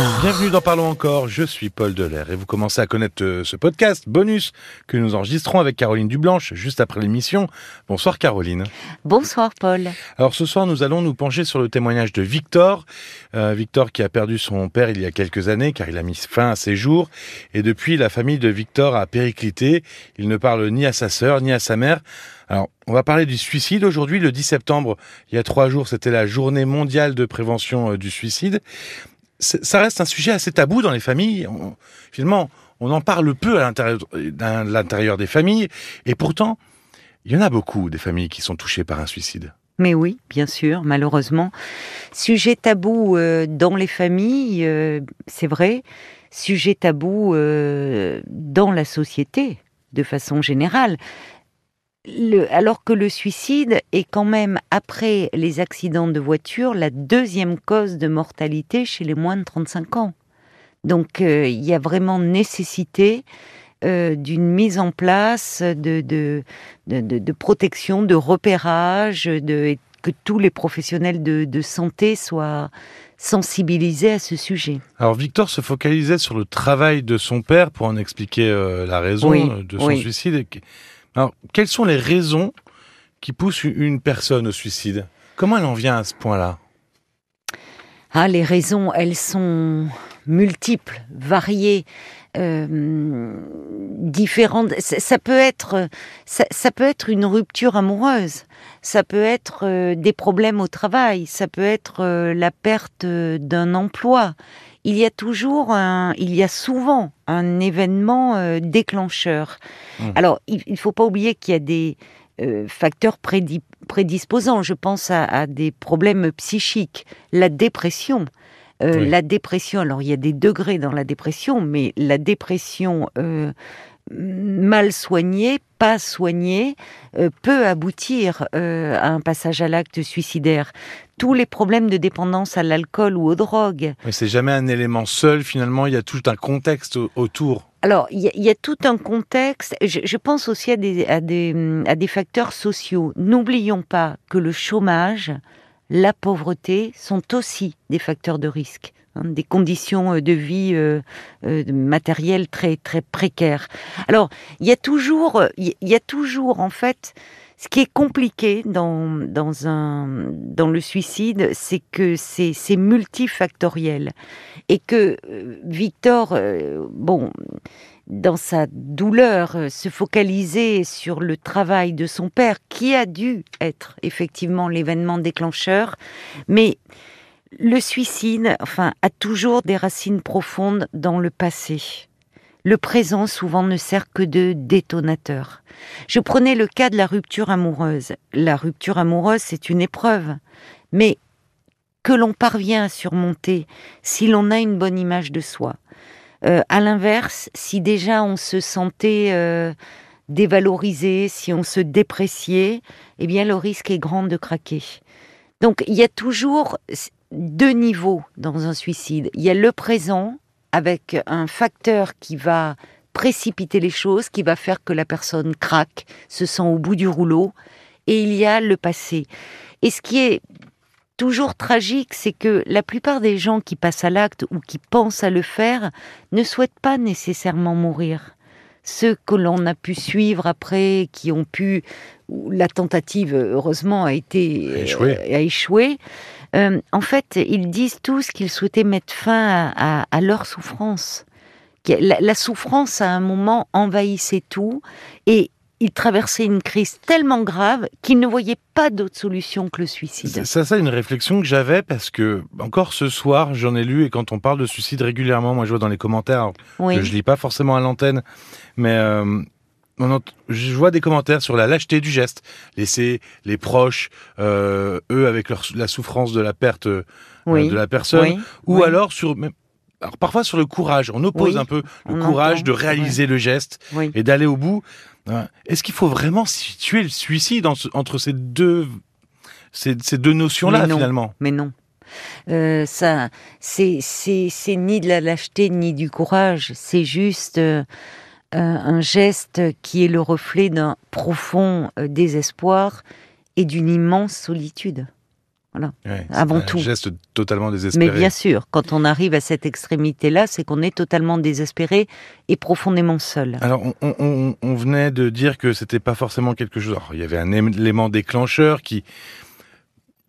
encore. Bienvenue dans Parlons encore, je suis Paul Delair et vous commencez à connaître euh, ce podcast bonus que nous enregistrons avec Caroline Dublanche juste après l'émission. Bonsoir Caroline. Bonsoir Paul. Alors ce soir nous allons nous pencher sur le témoignage de Victor. Euh, Victor qui a perdu son père il y a quelques années car il a mis fin à ses jours et depuis la famille de Victor a périclité. Il ne parle ni à sa sœur ni à sa mère. Alors, on va parler du suicide aujourd'hui, le 10 septembre, il y a trois jours, c'était la journée mondiale de prévention euh, du suicide. Ça reste un sujet assez tabou dans les familles. finalement, on en parle peu à l'intérieur des familles, et pourtant, il y en a beaucoup des familles qui sont touchées par un suicide. Mais oui, bien sûr, malheureusement. Sujet tabou euh, dans les familles, euh, c'est vrai. Sujet tabou dans la société, de façon générale alors que le suicide est quand même, après les accidents de voiture, la deuxième cause de mortalité chez les moins de 35 ans. Donc euh, il y a vraiment nécessité euh, d'une mise en place de, de, protection, de repérage, de, que tous les professionnels de, santé soient sensibilisés à ce sujet. Alors Victor se focalisait sur le travail de son père pour en expliquer euh, la raison de son suicide. Alors, quelles sont les raisons qui poussent une personne au suicide? Comment elle en vient à ce point-là? Ah, les raisons, elles sont multiples, variées. Euh, différentes. Ça, peut être, ça, peut être une rupture amoureuse, ça peut être euh, des problèmes au travail, ça peut être euh, la perte d'un emploi, il y a toujours un, il y a souvent un événement euh, déclencheur. Mmh. Alors, il ne faut pas oublier qu'il y a des euh, facteurs prédisposants. Je pense à, des problèmes psychiques, la dépression. Euh, la dépression, alors il y a des degrés dans la dépression, mais la dépression mal soignée, pas soignée, peut aboutir à un passage à l'acte suicidaire tous les problèmes de dépendance à l'alcool ou aux drogues. Mais c'est jamais un élément seul, finalement, il y a tout un contexte autour. Alors, il y, a, tout un contexte. Je, pense aussi à des, à des facteurs sociaux. N'oublions pas que le chômage, la pauvreté sont aussi des facteurs de risque. Hein, des conditions euh, de vie euh, euh, matérielles très très précaires. Alors il y a toujours y a toujours en fait ce qui est compliqué dans, dans, un, dans le suicide, c'est que c'est multifactoriel. Et que euh, Victor, bon, dans sa douleur, euh, se focaliser sur le travail de son père, qui a dû être effectivement l'événement déclencheur, mais le suicide, enfin, a toujours des racines profondes dans le passé le présent souvent ne sert que de détonateur. Je prenais le cas de la rupture amoureuse. La rupture amoureuse, c'est une épreuve, mais que l'on parvient à surmonter si l'on a une bonne image de soi. Euh, à l'inverse, si déjà on se sentait euh, dévalorisé, si on se dépréciait, eh bien le risque est grand de craquer. Donc il y a toujours deux niveaux dans un suicide. Il y a le présent, avec un facteur qui va précipiter les choses, qui va faire que la personne craque, se sent au bout du rouleau, et il y a le passé. Et ce qui est toujours tragique, c'est que la plupart des gens qui passent à l'acte ou qui pensent à le faire ne souhaitent pas nécessairement mourir. Ceux que l'on a pu suivre après, qui ont pu, la tentative heureusement a été a échoué euh, en fait, ils disent tous qu'ils souhaitaient mettre fin à, leur souffrance. La, souffrance, à un moment, envahissait tout et ils traversaient une crise tellement grave qu'ils ne voyaient pas d'autre solution que le suicide. C'est ça, une réflexion que j'avais parce que encore ce soir, j'en ai lu et quand on parle de suicide régulièrement, moi je vois dans les commentaires que je lis pas forcément à l'antenne, mais euh, je vois des commentaires sur la lâcheté du geste, laisser les proches, euh, eux, avec la souffrance de la perte euh, de la personne, ou alors sur alors parfois sur le courage. On oppose un peu le courage de réaliser le geste et d'aller au bout. Est-ce qu'il faut vraiment situer le suicide entre ces deux ces, deux notions-là finalement? Mais non. Euh, ça, c'est ni de la lâcheté ni du courage. C'est juste euh, un geste qui est le reflet d'un profond euh, désespoir et d'une immense solitude. Voilà, avant un tout. geste totalement désespéré. Mais bien sûr, quand on arrive à cette extrémité-là, c'est qu'on est totalement désespéré et profondément seul. Alors, on, venait de dire que c'était pas forcément quelque chose. il y avait un élément déclencheur qui,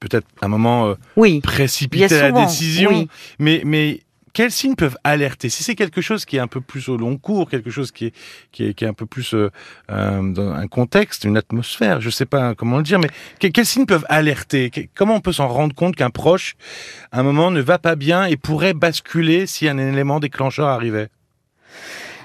peut-être, un moment, euh, oui, précipitait la décision. Mais, mais quels signes peuvent alerter? Si c'est quelque chose qui est un peu plus au long cours, quelque chose qui est, un peu plus euh, euh, dans un contexte, une atmosphère, je ne sais pas comment le dire, mais quels signes peuvent alerter? Comment on peut s'en rendre compte qu'un proche, à un moment, ne va pas bien et pourrait basculer si un élément déclencheur arrivait?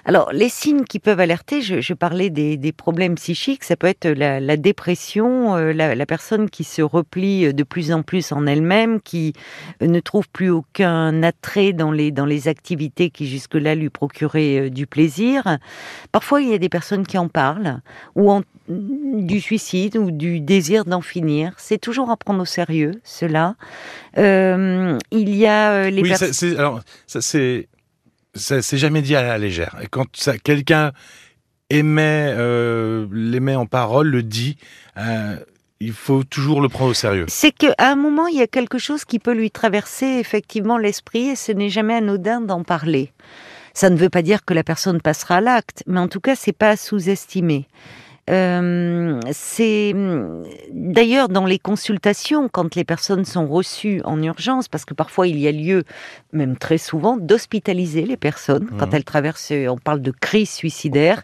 Alors, les signes qui peuvent alerter, je, parlais des, problèmes psychiques, ça peut être la, dépression, euh, la, personne qui se replie de plus en plus en elle-même, qui ne trouve plus aucun attrait dans les, dans les activités qui jusque-là lui procuraient euh, du plaisir. Parfois, il y a des personnes qui en parlent, ou du suicide, ou du désir d'en finir. C'est toujours à prendre au sérieux, cela. Euh, il y a les oui, personnes... alors, ça c'est c'est jamais dit à la légère. Et quand quelqu'un émet, euh, l'émet en parole, le dit, euh, il faut toujours le prendre au sérieux. C'est qu'à un moment, il y a quelque chose qui peut lui traverser effectivement l'esprit et ce n'est jamais anodin d'en parler. Ça ne veut pas dire que la personne passera à l'acte, mais en tout cas, c'est pas à sous-estimer. Euh, c'est d'ailleurs dans les consultations, quand les personnes sont reçues en urgence, parce que parfois il y a lieu, même très souvent, d'hospitaliser les personnes quand mmh. elles traversent, on parle de crise suicidaire,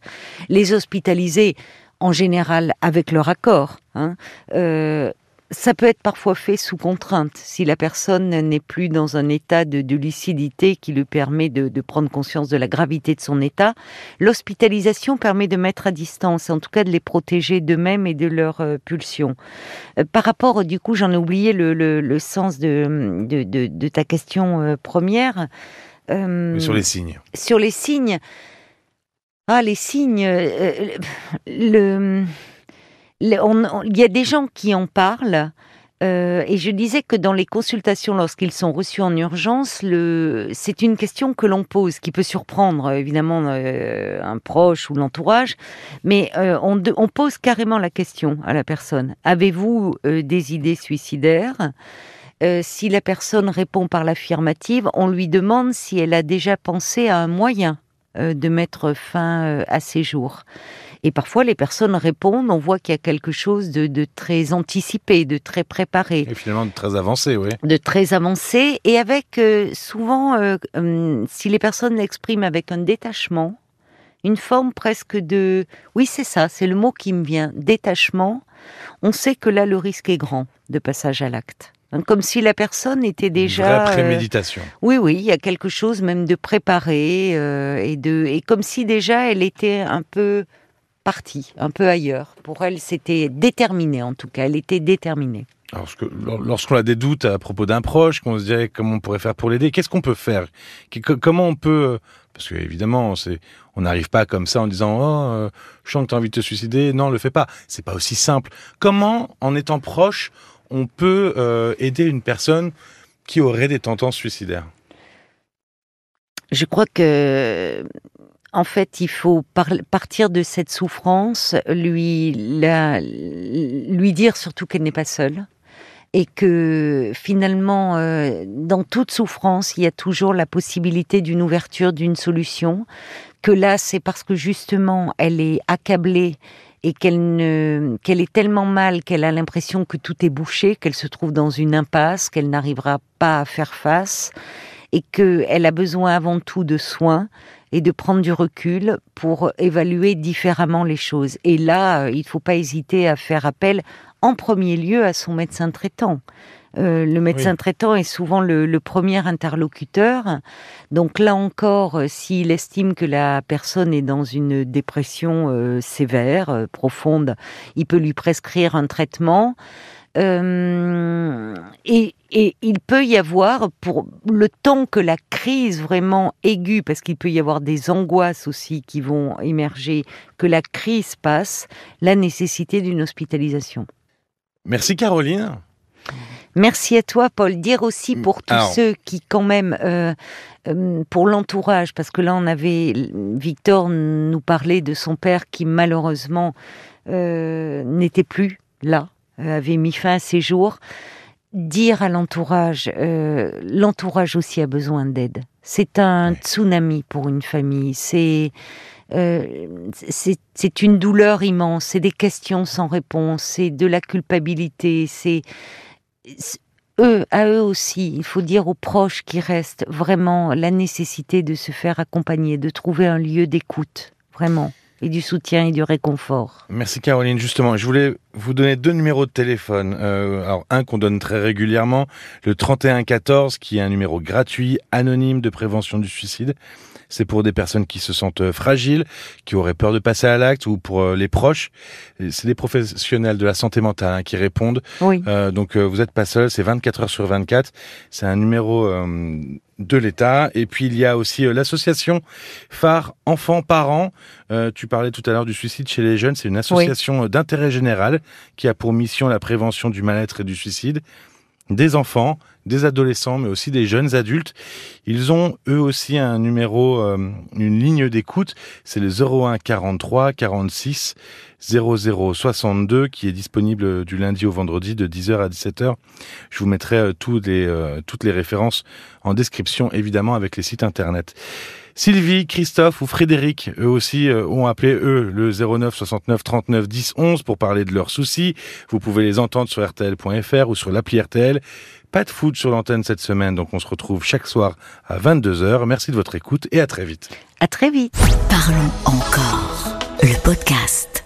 les hospitaliser en général avec leur accord. Hein, euh, ça peut être parfois fait sous contrainte, si la personne n'est plus dans un état de, lucidité qui lui permet de, prendre conscience de la gravité de son état. L'hospitalisation permet de mettre à distance, en tout cas de les protéger d'eux-mêmes et de leurs euh, pulsions. Euh, par rapport, du coup, j'en ai oublié le, sens de, de, ta question euh, première. sur les signes. Sur les signes. Ah, les signes. le il y a des gens qui en parlent. Euh, et je disais que dans les consultations, lorsqu'ils sont reçus en urgence, c'est une question que l'on pose, qui peut surprendre évidemment euh, un proche ou l'entourage, mais euh, on, pose carrément la question à la personne avez-vous des idées suicidaires? Si la personne répond par l'affirmative, on lui demande si elle a déjà pensé à un moyen de mettre fin à ses jours. Et parfois, les personnes répondent, on voit qu'il y a quelque chose de, très anticipé, de très préparé. Et finalement, de très avancé, oui. De très avancé, et avec euh, souvent, euh, hum, si les personnes l'expriment avec un détachement, une forme presque de... Oui, c'est ça, c'est le mot qui me vient, détachement, on sait que là, le risque est grand de passage à l'acte. Hein, comme si la personne était déjà. Préméditation. Euh, oui, oui, il y a quelque chose même de préparé et de et comme si déjà elle était un peu partie, un peu ailleurs. Pour elle, c'était déterminé en tout cas, elle était déterminée. Lorsqu'on a des doutes à propos d'un proche, qu'on se dirait comment on pourrait faire pour l'aider, qu'est-ce qu'on peut faire? Comment on peut... Parce qu'évidemment, on n'arrive pas comme ça en disant oh, euh, je sens que tu as envie de te suicider. Non, le fais pas. C'est pas aussi simple. Comment, en étant proche, on peut euh, aider une personne qui aurait des tendances suicidaires Je crois que en fait, il faut partir de cette souffrance, lui, lui dire surtout qu'elle n'est pas seule et que finalement, euh, dans toute souffrance, il y a toujours la possibilité d'une ouverture, d'une solution. Que là, c'est parce que justement, elle est accablée et qu'elle est tellement mal qu'elle a l'impression que tout est bouché, qu'elle se trouve dans une impasse, qu'elle n'arrivera pas à faire face et qu'elle a besoin avant tout de soins et de prendre du recul pour évaluer différemment les choses. Et là, il ne faut pas hésiter à faire appel en premier lieu à son médecin traitant. Euh, le médecin traitant est souvent le, premier interlocuteur. Donc là encore, euh, s'il estime que la personne est dans une dépression sévère, profonde, il peut lui prescrire un traitement. Euh, et, il peut y avoir, pour le temps que la crise vraiment aiguë, parce qu'il peut y avoir des angoisses aussi qui vont émerger, que la crise passe, la nécessité d'une hospitalisation. Merci Caroline. Merci à toi, Paul. Dire aussi pour tous ceux qui, quand même, euh, euh, pour l'entourage, parce que là, on avait Victor nous parlait de son père qui malheureusement n'était plus là, euh, avait mis fin à ses jours. dire à l'entourage, euh, l'entourage aussi a besoin d'aide. C'est un tsunami pour une famille. C'est euh, c'est une douleur immense. C'est des questions sans réponse. C'est de la culpabilité. C'est eux, à eux aussi. Il faut dire aux proches qui restent vraiment la nécessité de se faire accompagner, de trouver un lieu d'écoute, vraiment et du soutien et du réconfort. Merci Caroline. Justement, je voulais vous donner deux numéros de téléphone. Euh, alors un qu'on donne très régulièrement, le 3114, qui est un numéro gratuit, anonyme de prévention du suicide. C'est pour des personnes qui se sentent euh, fragiles, qui auraient peur de passer à l'acte, ou pour euh, les proches. C'est des professionnels de la santé mentale hein, qui répondent. Oui. Euh, donc vous n'êtes pas seul, c'est 24 heures sur 24. C'est un numéro de l'État. Et puis il y a aussi l'association Phare Enfants Parents. tu parlais tout à l'heure du suicide chez les jeunes. C'est une association d'intérêt général qui a pour mission la prévention du mal-être et du suicide des enfants, des adolescents, mais aussi des jeunes adultes. Ils ont eux aussi un numéro, euh, une ligne d'écoute, c'est le 01 43 46 00 62 qui est disponible du lundi au vendredi de 10h à 17h. Je vous mettrai euh, les, euh, toutes les références en description, évidemment, avec les sites internet. Sylvie, Christophe ou Frédéric, eux aussi, euh, ont appelé, eux, le 09 69 39 10 11 pour parler de leurs soucis. Vous pouvez les entendre sur RTL.fr ou sur l'appli RTL. Pas de foot sur l'antenne cette semaine, donc on se retrouve chaque soir à 22h. Merci de votre écoute et à très vite. À très vite. Parlons encore. Le podcast.